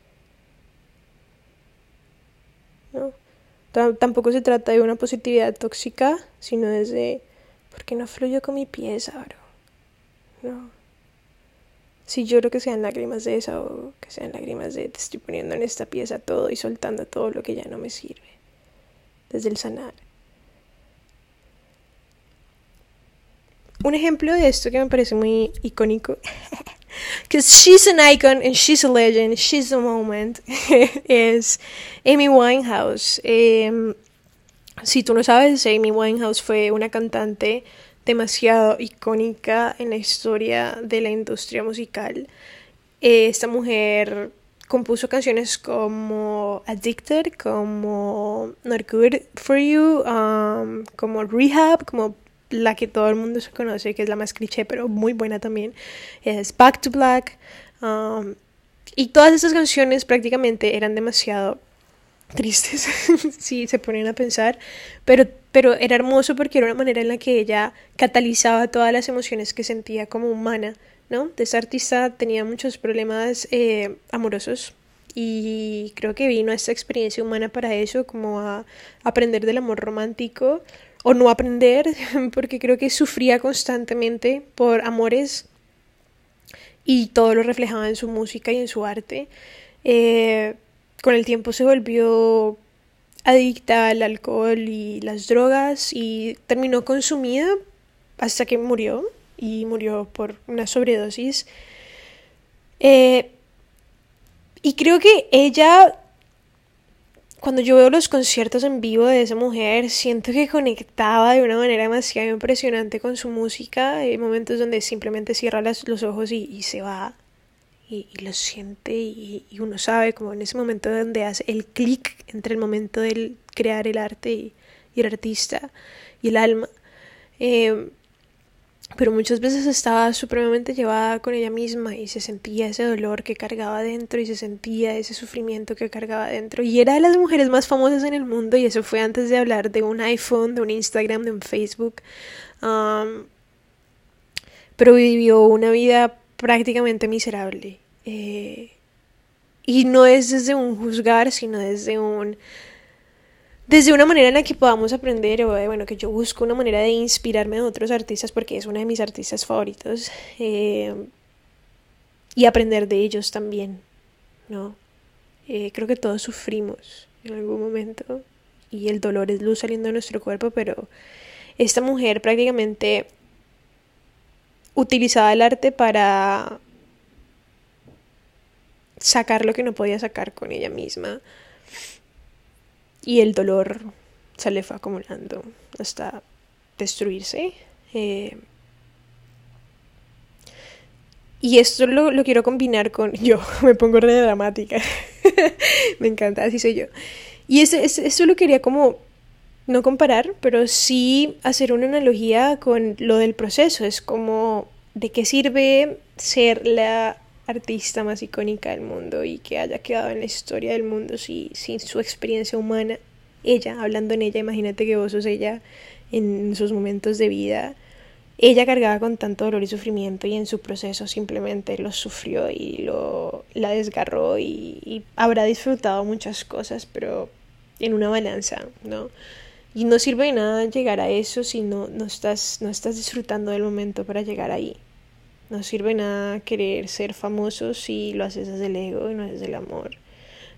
tampoco se trata de una positividad tóxica, sino desde, ¿por qué no fluyo con mi pieza, bro? No. Si lloro que sean lágrimas de esa o que sean lágrimas de te estoy poniendo en esta pieza todo y soltando todo lo que ya no me sirve. Desde el sanar. Un ejemplo de esto que me parece muy icónico because she's an icon and she's a legend, she's a moment, es Amy Winehouse. Eh, si tú no sabes, Amy Winehouse fue una cantante demasiado icónica en la historia de la industria musical. Eh, esta mujer compuso canciones como Addicted, como Not Good for You, um, como Rehab, como la que todo el mundo se conoce, que es la más cliché, pero muy buena también, es Back to Black. Um, y todas estas canciones prácticamente eran demasiado tristes, si se ponen a pensar, pero, pero era hermoso porque era una manera en la que ella catalizaba todas las emociones que sentía como humana, ¿no? Esta artista tenía muchos problemas eh, amorosos y creo que vino a esta experiencia humana para eso, como a aprender del amor romántico o no aprender, porque creo que sufría constantemente por amores y todo lo reflejaba en su música y en su arte. Eh, con el tiempo se volvió adicta al alcohol y las drogas y terminó consumida hasta que murió y murió por una sobredosis. Eh, y creo que ella cuando yo veo los conciertos en vivo de esa mujer, siento que conectaba de una manera demasiado impresionante con su música. Hay momentos donde simplemente cierra los ojos y, se va y, lo siente y, uno sabe como en ese momento donde hace el clic entre el momento de crear el arte y, el artista y el alma. Eh, pero muchas veces estaba supremamente llevada con ella misma y se sentía ese dolor que cargaba dentro y se sentía ese sufrimiento que cargaba dentro y era de las mujeres más famosas en el mundo y eso fue antes de hablar de un iPhone, de un Instagram, de un Facebook pero vivió una vida prácticamente miserable eh, y no es desde un juzgar sino desde un desde una manera en la que podamos aprender, o bueno, que yo busco una manera de inspirarme de otros artistas porque es una de mis artistas favoritos, eh, y aprender de ellos también, ¿no? Eh, creo que todos sufrimos en algún momento y el dolor es luz saliendo de nuestro cuerpo, pero esta mujer prácticamente utilizaba el arte para sacar lo que no podía sacar con ella misma y el dolor se le fue acumulando hasta destruirse. Eh, y esto lo, quiero combinar con yo, me pongo re dramática. me encanta, así soy yo. Y eso lo quería como no comparar, pero sí hacer una analogía con lo del proceso. Es como de qué sirve ser la artista más icónica del mundo y que haya quedado en la historia del mundo si, sin su experiencia humana. Ella, hablando en ella, imagínate que vos sos ella en sus momentos de vida. Ella cargaba con tanto dolor y sufrimiento y en su proceso simplemente lo sufrió y lo la desgarró y, y habrá disfrutado muchas cosas, pero en una balanza, ¿no? Y no sirve de nada llegar a eso si no, no, estás, no estás disfrutando del momento para llegar ahí. No sirve nada querer ser famoso si lo haces desde el ego y no desde el amor.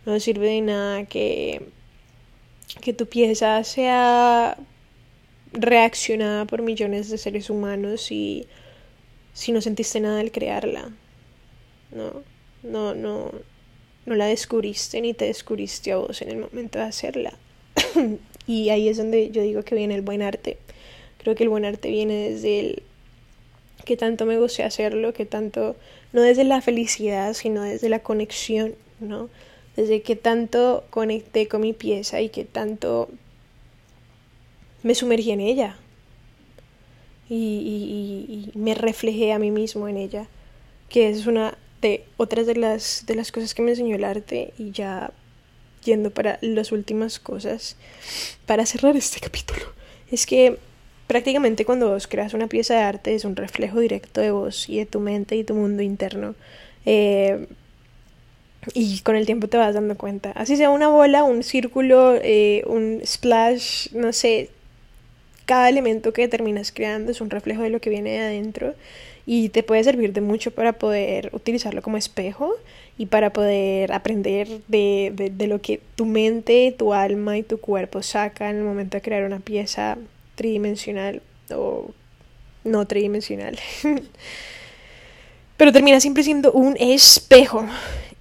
No sirve de nada que, que tu pieza sea reaccionada por millones de seres humanos y si no sentiste nada al crearla. No, no, no, no la descubriste ni te descubriste a vos en el momento de hacerla. y ahí es donde yo digo que viene el buen arte. Creo que el buen arte viene desde el que tanto me gocé hacerlo, que tanto, no desde la felicidad, sino desde la conexión, ¿no? Desde que tanto conecté con mi pieza y que tanto me sumergí en ella y, me reflejé a mí mismo en ella, que es una de otras de las, de las cosas que me enseñó el arte y ya yendo para las últimas cosas para cerrar este capítulo. Es que Prácticamente cuando vos creas una pieza de arte es un reflejo directo de vos y de tu mente y tu mundo interno. Eh, y con el tiempo te vas dando cuenta. Así sea una bola, un círculo, eh, un splash, no sé. Cada elemento que terminas creando es un reflejo de lo que viene de adentro y te puede servir de mucho para poder utilizarlo como espejo y para poder aprender de, de, lo que tu mente, tu alma y tu cuerpo sacan en el momento de crear una pieza tridimensional o no tridimensional. Pero termina siempre siendo un espejo.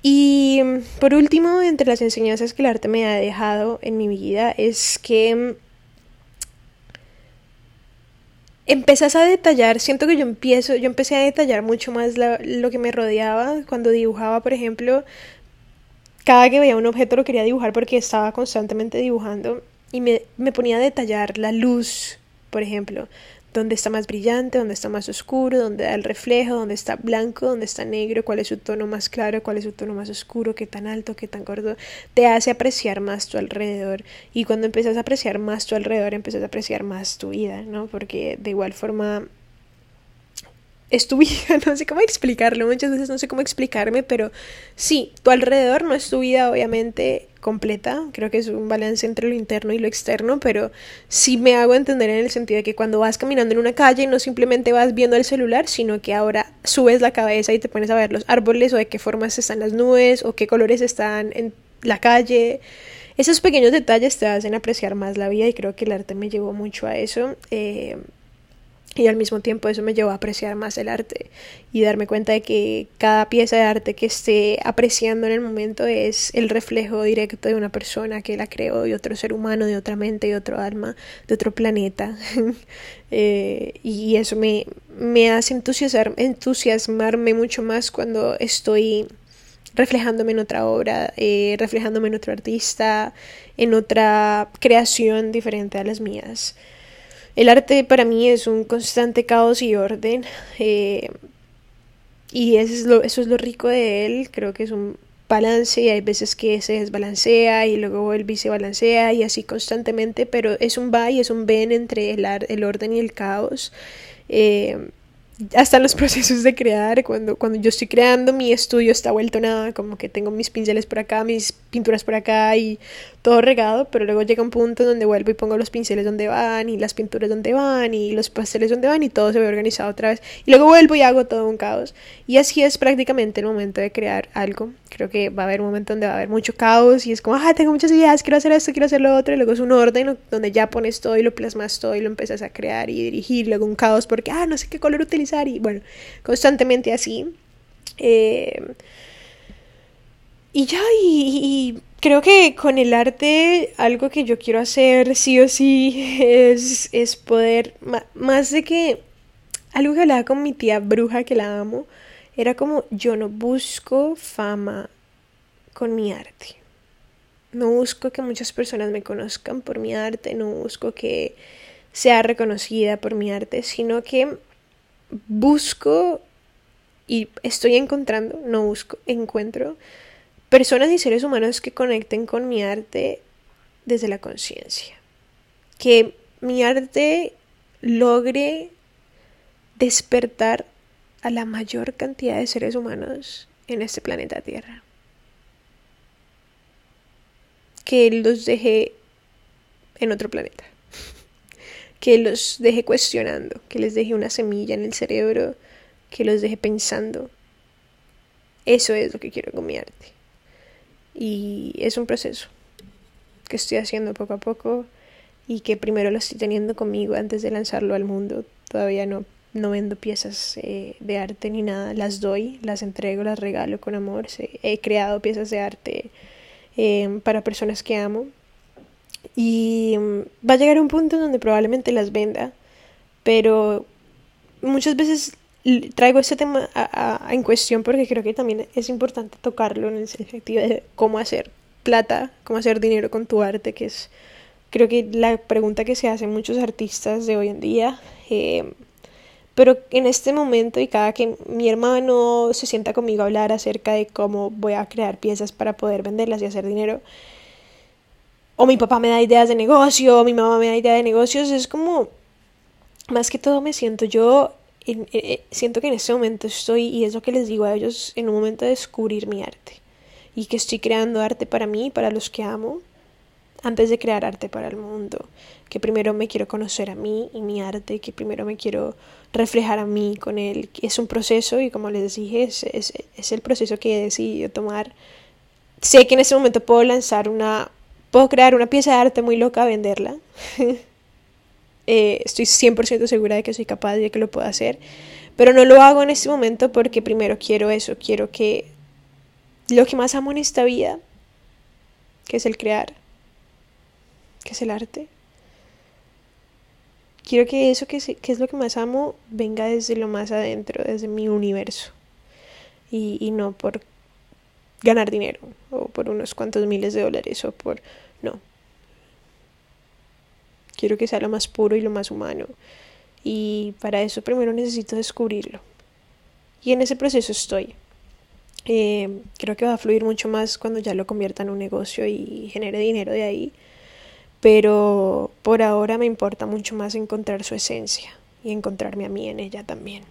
Y por último, entre las enseñanzas que el arte me ha dejado en mi vida es que empezás a detallar, siento que yo empiezo, yo empecé a detallar mucho más lo que me rodeaba cuando dibujaba, por ejemplo, cada que veía un objeto lo quería dibujar porque estaba constantemente dibujando y me, me ponía a detallar la luz, por ejemplo, dónde está más brillante, dónde está más oscuro, dónde da el reflejo, dónde está blanco, dónde está negro, cuál es su tono más claro, cuál es su tono más oscuro, qué tan alto, qué tan gordo, te hace apreciar más tu alrededor y cuando empiezas a apreciar más tu alrededor, empiezas a apreciar más tu vida, ¿no? Porque de igual forma es tu vida, no sé cómo explicarlo, muchas veces no sé cómo explicarme, pero sí, tu alrededor no es tu vida obviamente completa, creo que es un balance entre lo interno y lo externo, pero sí me hago entender en el sentido de que cuando vas caminando en una calle no simplemente vas viendo el celular, sino que ahora subes la cabeza y te pones a ver los árboles o de qué formas están las nubes o qué colores están en la calle. Esos pequeños detalles te hacen apreciar más la vida y creo que el arte me llevó mucho a eso. Eh, y al mismo tiempo eso me llevó a apreciar más el arte y darme cuenta de que cada pieza de arte que esté apreciando en el momento es el reflejo directo de una persona que la creó, de otro ser humano, de otra mente, de otro alma, de otro planeta. eh, y eso me, me hace entusiasmar, entusiasmarme mucho más cuando estoy reflejándome en otra obra, eh, reflejándome en otro artista, en otra creación diferente a las mías. El arte para mí es un constante caos y orden. Eh, y eso es, lo, eso es lo rico de él. Creo que es un balance y hay veces que se desbalancea y luego vuelve y balancea y así constantemente, pero es un va y es un ven entre el, el orden y el caos. Eh, hasta los procesos de crear, cuando, cuando yo estoy creando, mi estudio está vuelto nada, como que tengo mis pinceles por acá, mis pinturas por acá y todo regado, pero luego llega un punto donde vuelvo y pongo los pinceles donde van y las pinturas donde van y los pasteles donde van y todo se ve organizado otra vez. Y luego vuelvo y hago todo un caos. Y así es prácticamente el momento de crear algo. Creo que va a haber un momento donde va a haber mucho caos y es como, ah, tengo muchas ideas, quiero hacer esto, quiero hacer lo otro, y luego es un orden donde ya pones todo y lo plasmas todo y lo empiezas a crear y dirigir, luego un caos porque, ah, no sé qué color utilizar y bueno, constantemente así. Eh, y ya, y, creo que con el arte algo que yo quiero hacer sí o sí es, es poder, más de que algo que hablaba con mi tía bruja que la amo, era como yo no busco fama con mi arte. No busco que muchas personas me conozcan por mi arte, no busco que sea reconocida por mi arte, sino que busco y estoy encontrando, no busco, encuentro personas y seres humanos que conecten con mi arte desde la conciencia. Que mi arte logre despertar a la mayor cantidad de seres humanos en este planeta Tierra. Que los deje en otro planeta. Que los deje cuestionando, que les deje una semilla en el cerebro, que los deje pensando. Eso es lo que quiero con mi arte. Y es un proceso que estoy haciendo poco a poco y que primero lo estoy teniendo conmigo antes de lanzarlo al mundo. Todavía no, no vendo piezas eh, de arte ni nada, las doy, las entrego, las regalo con amor. He creado piezas de arte eh, para personas que amo y va a llegar un punto donde probablemente las venda, pero muchas veces traigo este tema en cuestión porque creo que también es importante tocarlo en el sentido de cómo hacer plata, cómo hacer dinero con tu arte, que es creo que la pregunta que se hacen muchos artistas de hoy en día. Eh, pero en este momento y cada que mi hermano se sienta conmigo a hablar acerca de cómo voy a crear piezas para poder venderlas y hacer dinero, o mi papá me da ideas de negocio, o mi mamá me da ideas de negocios, es como, más que todo me siento yo eh, eh, siento que en este momento estoy, y es lo que les digo a ellos, en un momento de descubrir mi arte. Y que estoy creando arte para mí, para los que amo, antes de crear arte para el mundo. Que primero me quiero conocer a mí y mi arte, que primero me quiero reflejar a mí con él. Es un proceso y como les dije, es, es, es el proceso que he decidido tomar. Sé que en este momento puedo lanzar una, puedo crear una pieza de arte muy loca, venderla. Eh, estoy 100% segura de que soy capaz de que lo puedo hacer, pero no lo hago en este momento porque primero quiero eso, quiero que lo que más amo en esta vida, que es el crear, que es el arte, quiero que eso que, es lo que más amo venga desde lo más adentro, desde mi universo, y, y no por ganar dinero o por unos cuantos miles de dólares o por... No, quiero que sea lo más puro y lo más humano. Y para eso primero necesito descubrirlo. Y en ese proceso estoy. Eh, creo que va a fluir mucho más cuando ya lo convierta en un negocio y genere dinero de ahí. Pero por ahora me importa mucho más encontrar su esencia y encontrarme a mí en ella también.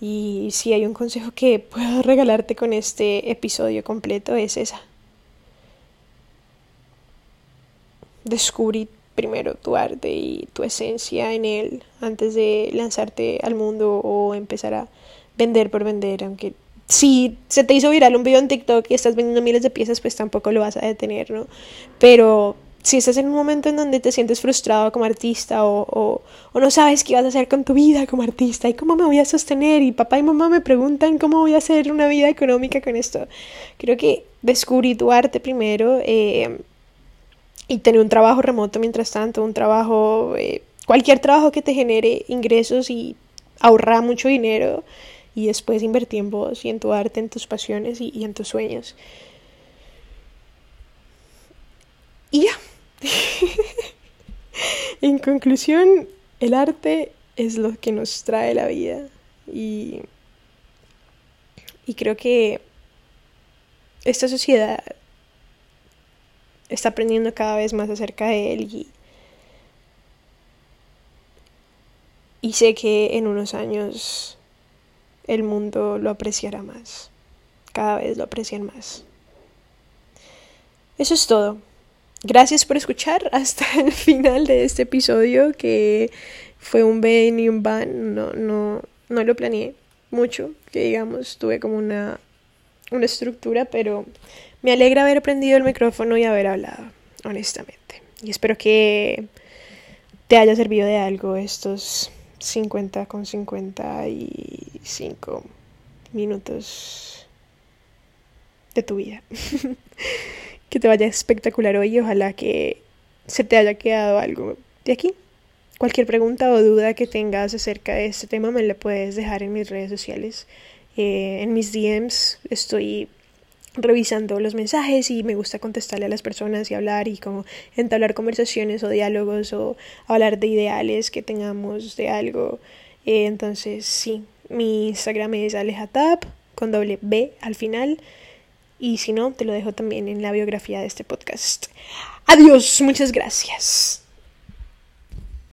Y si hay un consejo que puedo regalarte con este episodio completo es esa. Descubrir primero tu arte y tu esencia en él antes de lanzarte al mundo o empezar a vender por vender, aunque si se te hizo viral un video en TikTok y estás vendiendo miles de piezas, pues tampoco lo vas a detener, ¿no? Pero si estás en un momento en donde te sientes frustrado como artista o, no sabes qué vas a hacer con tu vida como artista y cómo me voy a sostener y papá y mamá me preguntan cómo voy a hacer una vida económica con esto, creo que descubrí tu arte primero eh, y tener un trabajo remoto mientras tanto, un trabajo, eh, cualquier trabajo que te genere ingresos y ahorrar mucho dinero y después invertir en vos y en tu arte, en tus pasiones y en tus sueños. Y ya. en conclusión, el arte es lo que nos trae la vida y, y creo que esta sociedad está aprendiendo cada vez más acerca de él y, y sé que en unos años el mundo lo apreciará más, cada vez lo aprecian más. Eso es todo. Gracias por escuchar hasta el final de este episodio que fue un ven y un van. No, no, no lo planeé mucho, que digamos, tuve como una, una estructura, pero me alegra haber aprendido el micrófono y haber hablado, honestamente. Y espero que te haya servido de algo estos 50 con 55 minutos de tu vida. que te vaya espectacular hoy y ojalá que se te haya quedado algo de aquí. Cualquier pregunta o duda que tengas acerca de este tema me la puedes dejar en mis redes sociales. Eh, en mis DMs estoy revisando los mensajes y me gusta contestarle a las personas y hablar y como entablar conversaciones o diálogos o hablar de ideales que tengamos de algo. Eh, entonces sí, mi Instagram es alejatap con doble B al final. Y si no, te lo dejo también en la biografía de este podcast. Adiós, muchas gracias.